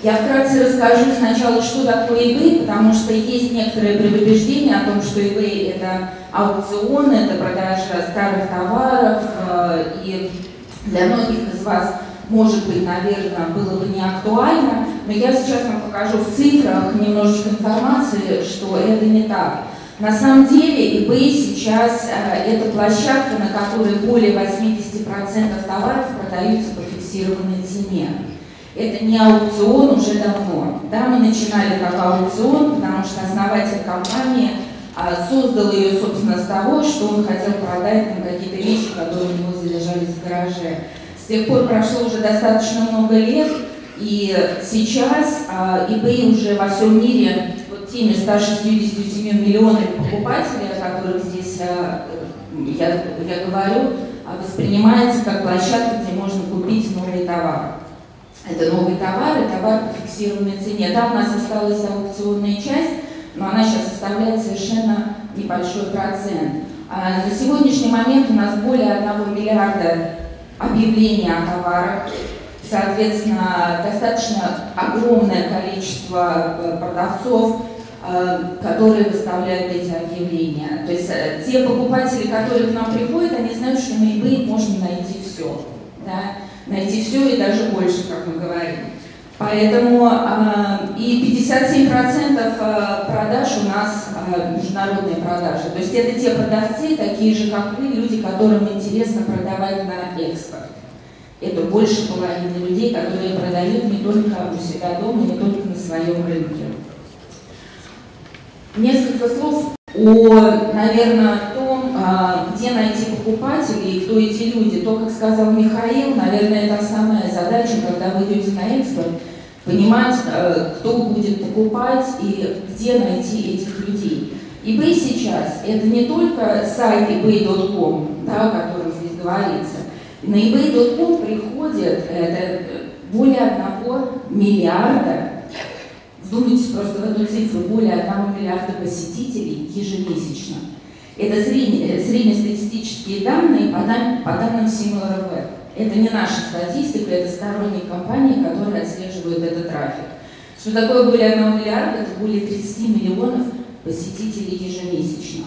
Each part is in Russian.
Я вкратце расскажу сначала, что такое eBay, потому что есть некоторые предубеждения о том, что eBay это аукцион, это продажа старых товаров, э, и для многих из вас, может быть, наверное, было бы не актуально, но я сейчас вам покажу в цифрах немножечко информации, что это не так. На самом деле eBay сейчас э, это площадка, на которой более 80% товаров продаются по фиксированной цене. Это не аукцион уже давно. Да, мы начинали как аукцион, потому что основатель компании а, создал ее, собственно, с того, что он хотел продать нам какие-то вещи, которые у него залежались в гараже. С тех пор прошло уже достаточно много лет, и сейчас а, eBay уже во всем мире вот теми 167 миллионами покупателей, о которых здесь а, я, я говорю, а, воспринимается как площадка, где можно купить новые товары. Это новый товар, и товар по фиксированной цене. Да, у нас осталась аукционная часть, но она сейчас составляет совершенно небольшой процент. А на сегодняшний момент у нас более 1 миллиарда объявлений о товарах, соответственно, достаточно огромное количество э, продавцов, э, которые выставляют эти объявления. То есть э, те покупатели, которые к нам приходят, они знают, что на eBay можно найти все. Да? Найти все и даже больше, как мы говорим. Поэтому э, и 57% а, продаж у нас э, международные продажи. То есть это те продавцы, такие же, как вы, люди, которым интересно продавать на экспорт. Это больше половины людей, которые продают не только у себя дома, не только на своем рынке. Несколько слов о, наверное, том, а, где найти покупателей кто эти люди. То, как сказал Михаил, наверное, это основная задача, когда вы идете на экспорт, понимать, э, кто будет покупать и где найти этих людей. eBay сейчас это не только сайт ebay.com, да, о котором здесь говорится. На ebay.com приходит это более одного миллиарда Вдумайтесь просто в эту цифру, более 1 миллиарда посетителей ежемесячно. Это средне, э, среднестатистические данные по, дан, по данным SimilarWeb. Это не наша статистика, это сторонние компании, которые отслеживают этот трафик. Что такое более 1 миллиарда? Это более 30 миллионов посетителей ежемесячно.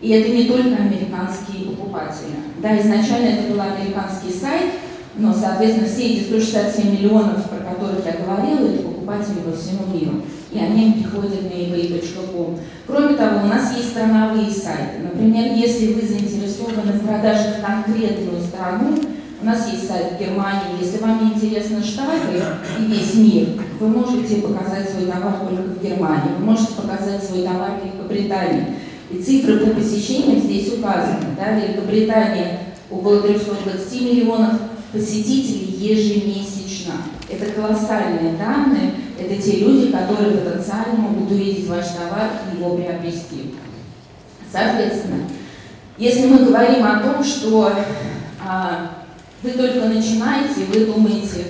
И это не только американские покупатели. Да, изначально это был американский сайт, но, соответственно, все эти 167 миллионов, про которых я говорила, это покупатели по всему миру. И они приходят на ebay.com. Кроме того, у нас есть страновые сайты. Например, если вы заинтересованы в продаже в конкретную страну, у нас есть сайт Германии. Если вам интересны Штаты и весь мир, вы можете показать свой товар только в Германии. Вы можете показать свой товар в Великобритании. И цифры по посещениям здесь указаны. Да? Великобритания около 320 миллионов посетителей ежемесячно. Это колоссальные данные, это те люди, которые потенциально могут увидеть ваш товар и его приобрести. Соответственно, если мы говорим о том, что а, вы только начинаете, вы думаете,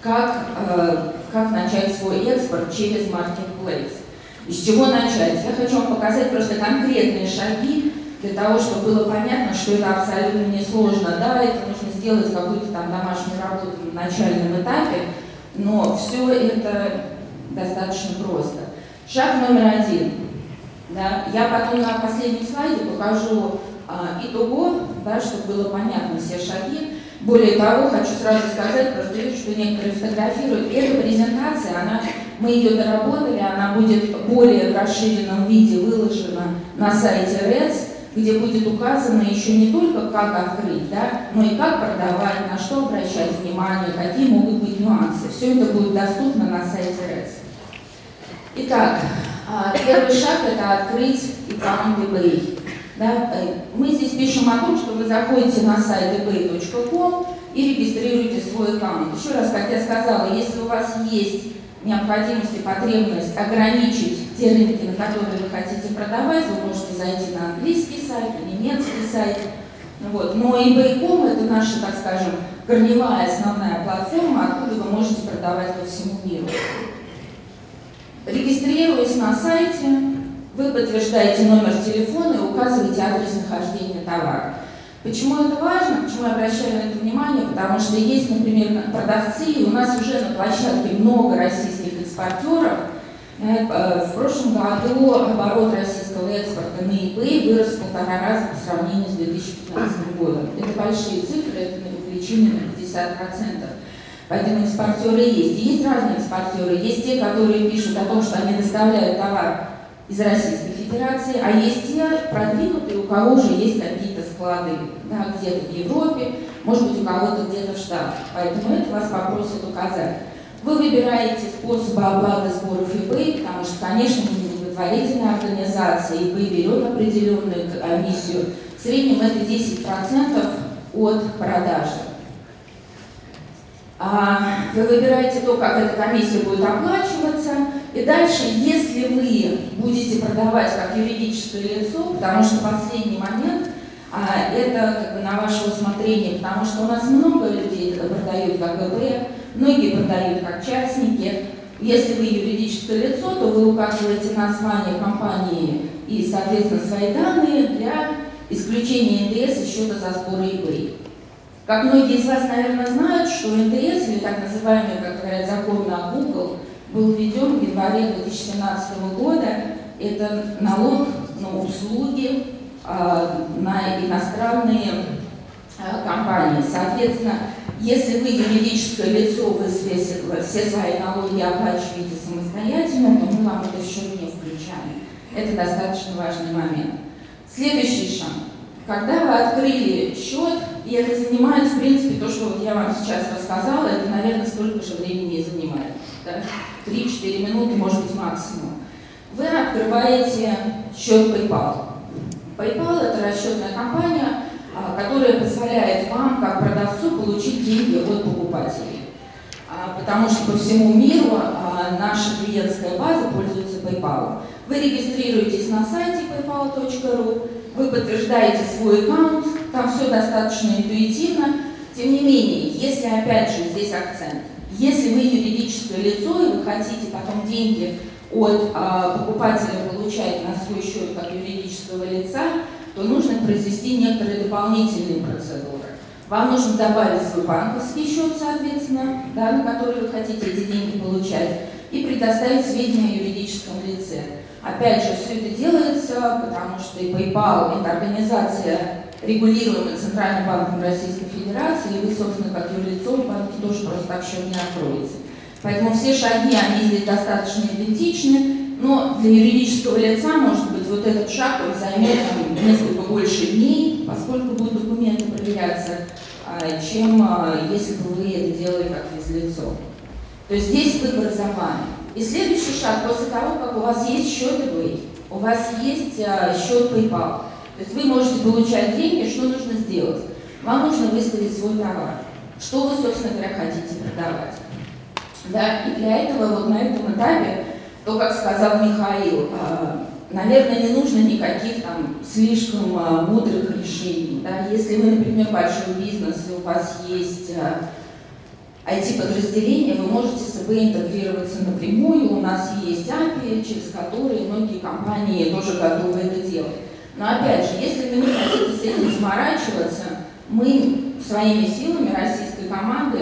как, а, как начать свой экспорт через marketplace. Из чего начать? Я хочу вам показать просто конкретные шаги для того, чтобы было понятно, что это абсолютно несложно. Да, это нужно сделать какую-то там домашнюю работу на начальном этапе, но все это достаточно просто. Шаг номер один. Да, я потом на последнем слайде покажу а, итого, да, чтобы было понятно все шаги. Более того, хочу сразу сказать, просто вижу, что некоторые фотографируют. Эта презентация, она, мы ее доработали, она будет более в расширенном виде выложена на сайте REDS где будет указано еще не только как открыть, да, но и как продавать, на что обращать внимание, какие могут быть нюансы. Все это будет доступно на сайте RES. Итак, а, первый шаг – это открыть аккаунт eBay. Да? Э, мы здесь пишем о том, что вы заходите на сайт ebay.com и регистрируете свой аккаунт. Еще раз, как я сказала, если у вас есть необходимость и потребность ограничить те рынки, на которые вы хотите продавать, вы можете зайти на английский сайт, на немецкий сайт. Вот. Но eBay.com это наша, так скажем, корневая основная платформа, откуда вы можете продавать по всему миру. Регистрируясь на сайте, вы подтверждаете номер телефона и указываете адрес нахождения товара. Почему это важно? Почему я обращаю на это внимание? Потому что есть, например, продавцы, и у нас уже на площадке много российских экспортеров. В прошлом году оборот российского экспорта на eBay вырос в полтора раза по сравнению с 2015 годом. Это большие цифры, это увеличение на 50%. Поэтому экспортеры есть. И есть разные экспортеры. Есть те, которые пишут о том, что они доставляют товар из Российской Федерации, а есть те продвинутые, у кого уже есть какие-то склады да, где-то в Европе, может быть, у кого-то где-то в Штатах. Поэтому это вас попросят указать. Вы выбираете способы оплаты сборов eBay, потому что, конечно, вы не благотворительная организация, eBay берет определенную комиссию. В среднем это 10% от продажи. А, вы выбираете то, как эта комиссия будет оплачиваться, и дальше, если вы будете продавать как юридическое лицо, потому что последний момент, а, это как бы на ваше усмотрение, потому что у нас много людей продают как ГБ, многие продают как частники. Если вы юридическое лицо, то вы указываете название компании и, соответственно, свои данные для исключения НДС и счета за сбор eBay. Как многие из вас, наверное, знают, что НДС, или так называемый, как говорят, закон на Google, был введен в январе 2017 года. Это налог на услуги, а, на иностранные а, компании. Соответственно, если вы юридическое лицо, вы все, все свои налоги оплачиваете самостоятельно, то мы вам это счет не включаем. Это достаточно важный момент. Следующий шаг. Когда вы открыли счет, и это занимает, в принципе, то, что вот я вам сейчас рассказала, это, наверное, столько же времени и занимает. Да? 3-4 минуты, может быть, максимум. Вы открываете счет PayPal. PayPal – это расчетная компания, а, которая позволяет вам, как продавцу, получить деньги от покупателей. А, потому что по всему миру а, наша клиентская база пользуется PayPal. Вы регистрируетесь на сайте paypal.ru, вы подтверждаете свой аккаунт, там все достаточно интуитивно. Тем не менее, если опять же здесь акцент, если вы юридическое лицо и вы хотите потом деньги от а, покупателя получать на свой счет как юридического лица, то нужно произвести некоторые дополнительные процедуры. Вам нужно добавить свой банковский счет, соответственно, да, на который вы хотите эти деньги получать, и предоставить сведения о юридическом лице. Опять же, все это делается, потому что и PayPal – это организация, регулируемая Центральным банком Российской Федерации, и вы, собственно, как юрлицо в банке тоже просто так счет не откроете. Поэтому все шаги, они здесь достаточно идентичны, но для юридического лица, может быть, вот этот шаг он займет несколько больше дней, поскольку будут документы проверяться, а, чем а, если бы вы это делали как физлицо. То есть здесь выбор за вами. И следующий шаг, после того, как у вас есть счет eBay, у вас есть а, счет PayPal, то есть вы можете получать деньги, что нужно сделать? Вам нужно выставить свой товар. Что вы, собственно говоря, хотите продавать? Да, и для этого вот на этом этапе, то, как сказал Михаил, а, наверное, не нужно никаких там слишком а, мудрых решений. Да? Если вы, например, большой бизнес, и у вас есть а, IT-подразделения, вы можете с ИБ интегрироваться напрямую. У нас есть API, через которые многие компании тоже готовы это делать. Но опять же, если вы не хотите с этим заморачиваться, мы своими силами российской команды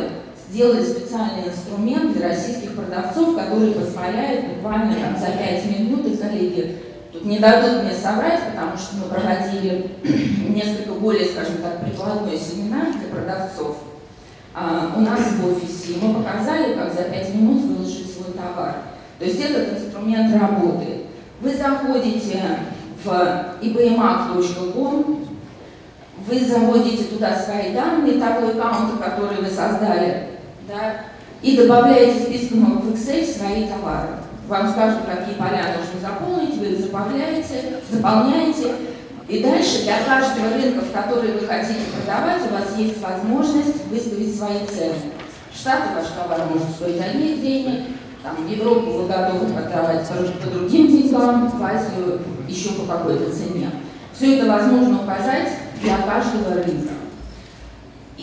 сделали специальный инструмент для российских продавцов, который позволяет буквально там, за 5 минут, и коллеги тут не дадут мне соврать, потому что мы проводили несколько более, скажем так, прикладной семинар для продавцов а, у нас в офисе, и мы показали, как за 5 минут выложить свой товар. То есть этот инструмент работает. Вы заходите в ibmac.com, вы заводите туда свои данные, того аккаунта, который вы создали, да, и добавляете списком в Excel свои товары. Вам скажут, какие поля нужно заполнить, вы заполняете, заполняете, и дальше для каждого рынка, в который вы хотите продавать, у вас есть возможность выставить свои цены. Штаты ваш товар может стоить одних денег, там, в Европу вы готовы продавать по другим деньгам, в Азию еще по какой-то цене. Все это возможно указать для каждого рынка.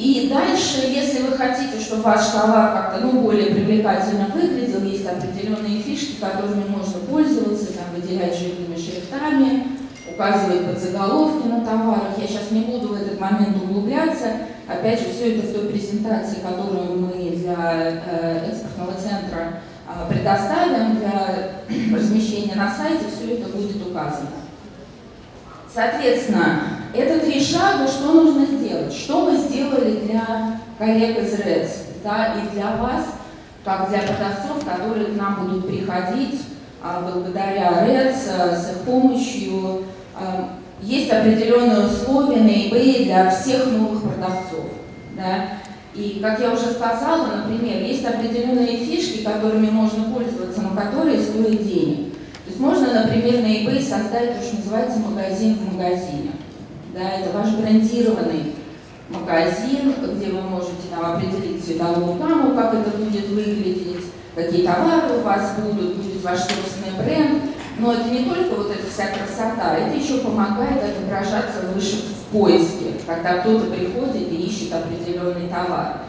И дальше, если вы хотите, чтобы ваш товар как-то ну, более привлекательно выглядел, есть определенные фишки, которыми можно пользоваться, там, выделять жирными шрифтами, указывать подзаголовки на товарах. Я сейчас не буду в этот момент углубляться. Опять же, все это в той презентации, которую мы для э, экспортного центра а, предоставим для размещения на сайте, все это будет указано. Соответственно, это три шага, что нужно сделать. Что мы сделали для коллег из РЭЦ, да, и для вас, как для продавцов, которые к нам будут приходить а, благодаря РЭЦ, с их помощью. А, есть определенные условия на eBay для всех новых продавцов. Да? И, как я уже сказала, например, есть определенные фишки, которыми можно пользоваться, но которые стоят денег. То есть можно, например, на eBay создать то, что называется магазин в магазине. Да, это ваш брендированный магазин, где вы можете там, определить цветовую гамму, как это будет выглядеть, какие товары у вас будут, будет ваш собственный бренд. Но это не только вот эта вся красота, это еще помогает отображаться выше в поиске, когда кто-то приходит и ищет определенный товар.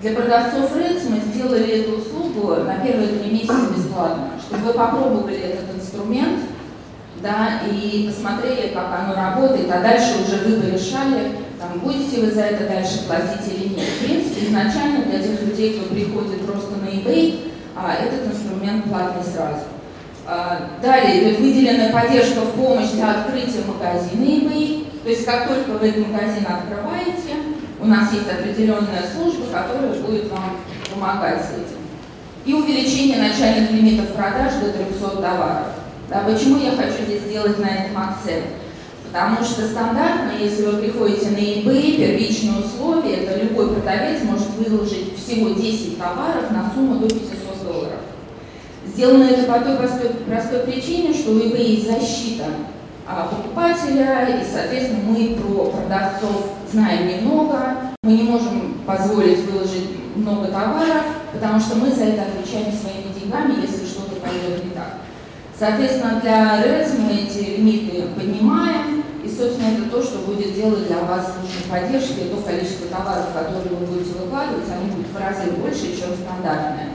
Для продавцов Рэнс мы сделали эту услугу на первые три месяца бесплатно, чтобы вы попробовали этот инструмент, да, и посмотрели, как оно работает, а дальше уже вы бы решали, там, будете вы за это дальше платить или нет. В принципе, изначально для тех людей, кто приходит просто на eBay, а, этот инструмент платный сразу. А, далее идет выделенная поддержка в помощь для открытия магазина eBay. То есть как только вы этот магазин открываете, у нас есть определенная служба, которая будет вам помогать с этим. И увеличение начальных лимитов продаж до 300 товаров. Да, почему я хочу здесь сделать на этом акцент? Потому что стандартно, если вы приходите на eBay, первичные условия, это любой продавец может выложить всего 10 товаров на сумму до 500 долларов. Сделано это по той простой, простой причине, что у eBay есть защита а, покупателя, и, соответственно, мы про продавцов знаем немного, мы не можем позволить выложить много товаров, потому что мы за это отвечаем своими деньгами, если что-то пойдет не. Соответственно, для РЭЦ мы эти лимиты поднимаем, и, собственно, это то, что будет делать для вас служба поддержки, и то количество товаров, которые вы будете выкладывать, они будут в разы больше, чем стандартное.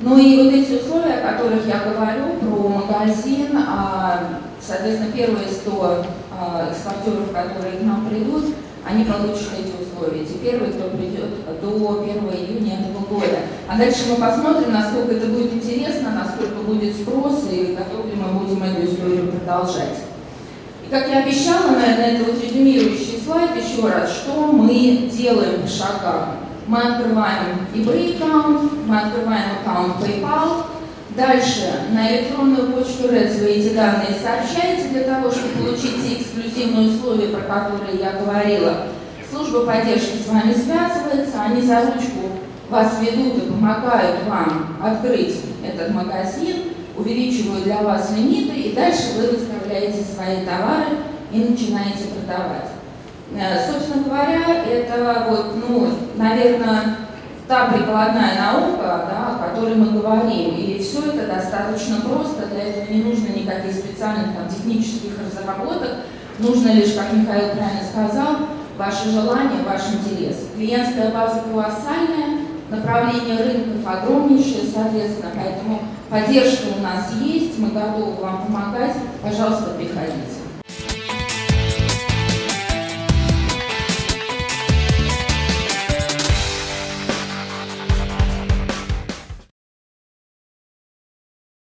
Ну и вот эти условия, о которых я говорю, про магазин, а, соответственно, первые 100 а, экспортеров, которые к нам придут, они получат эти условия. Те первые, кто придет до 1 июня этого года. А дальше мы посмотрим, насколько это будет интересно, насколько будет спрос и готовы ли мы будем эту историю продолжать. И как я обещала, наверное, это вот резюмирующий слайд еще раз, что мы делаем по шагам. Мы открываем eBay аккаунт, мы открываем аккаунт PayPal. Дальше на электронную почту REDS вы эти данные сообщаете для того, чтобы получить те эксклюзивные условия, про которые я говорила. Служба поддержки с вами связывается, они за ручку вас ведут и помогают вам открыть этот магазин, увеличивают для вас лимиты, и дальше вы выставляете свои товары и начинаете продавать. Э, собственно говоря, это вот, ну, наверное, та прикладная наука, да, о которой мы говорим. И все это достаточно просто, для этого не нужно никаких специальных там, технических разработок, нужно лишь, как Михаил правильно сказал, ваше желание, ваш интерес. Клиентская база колоссальная, направление рынков огромнейшее, соответственно, поэтому поддержка у нас есть, мы готовы вам помогать, пожалуйста, приходите.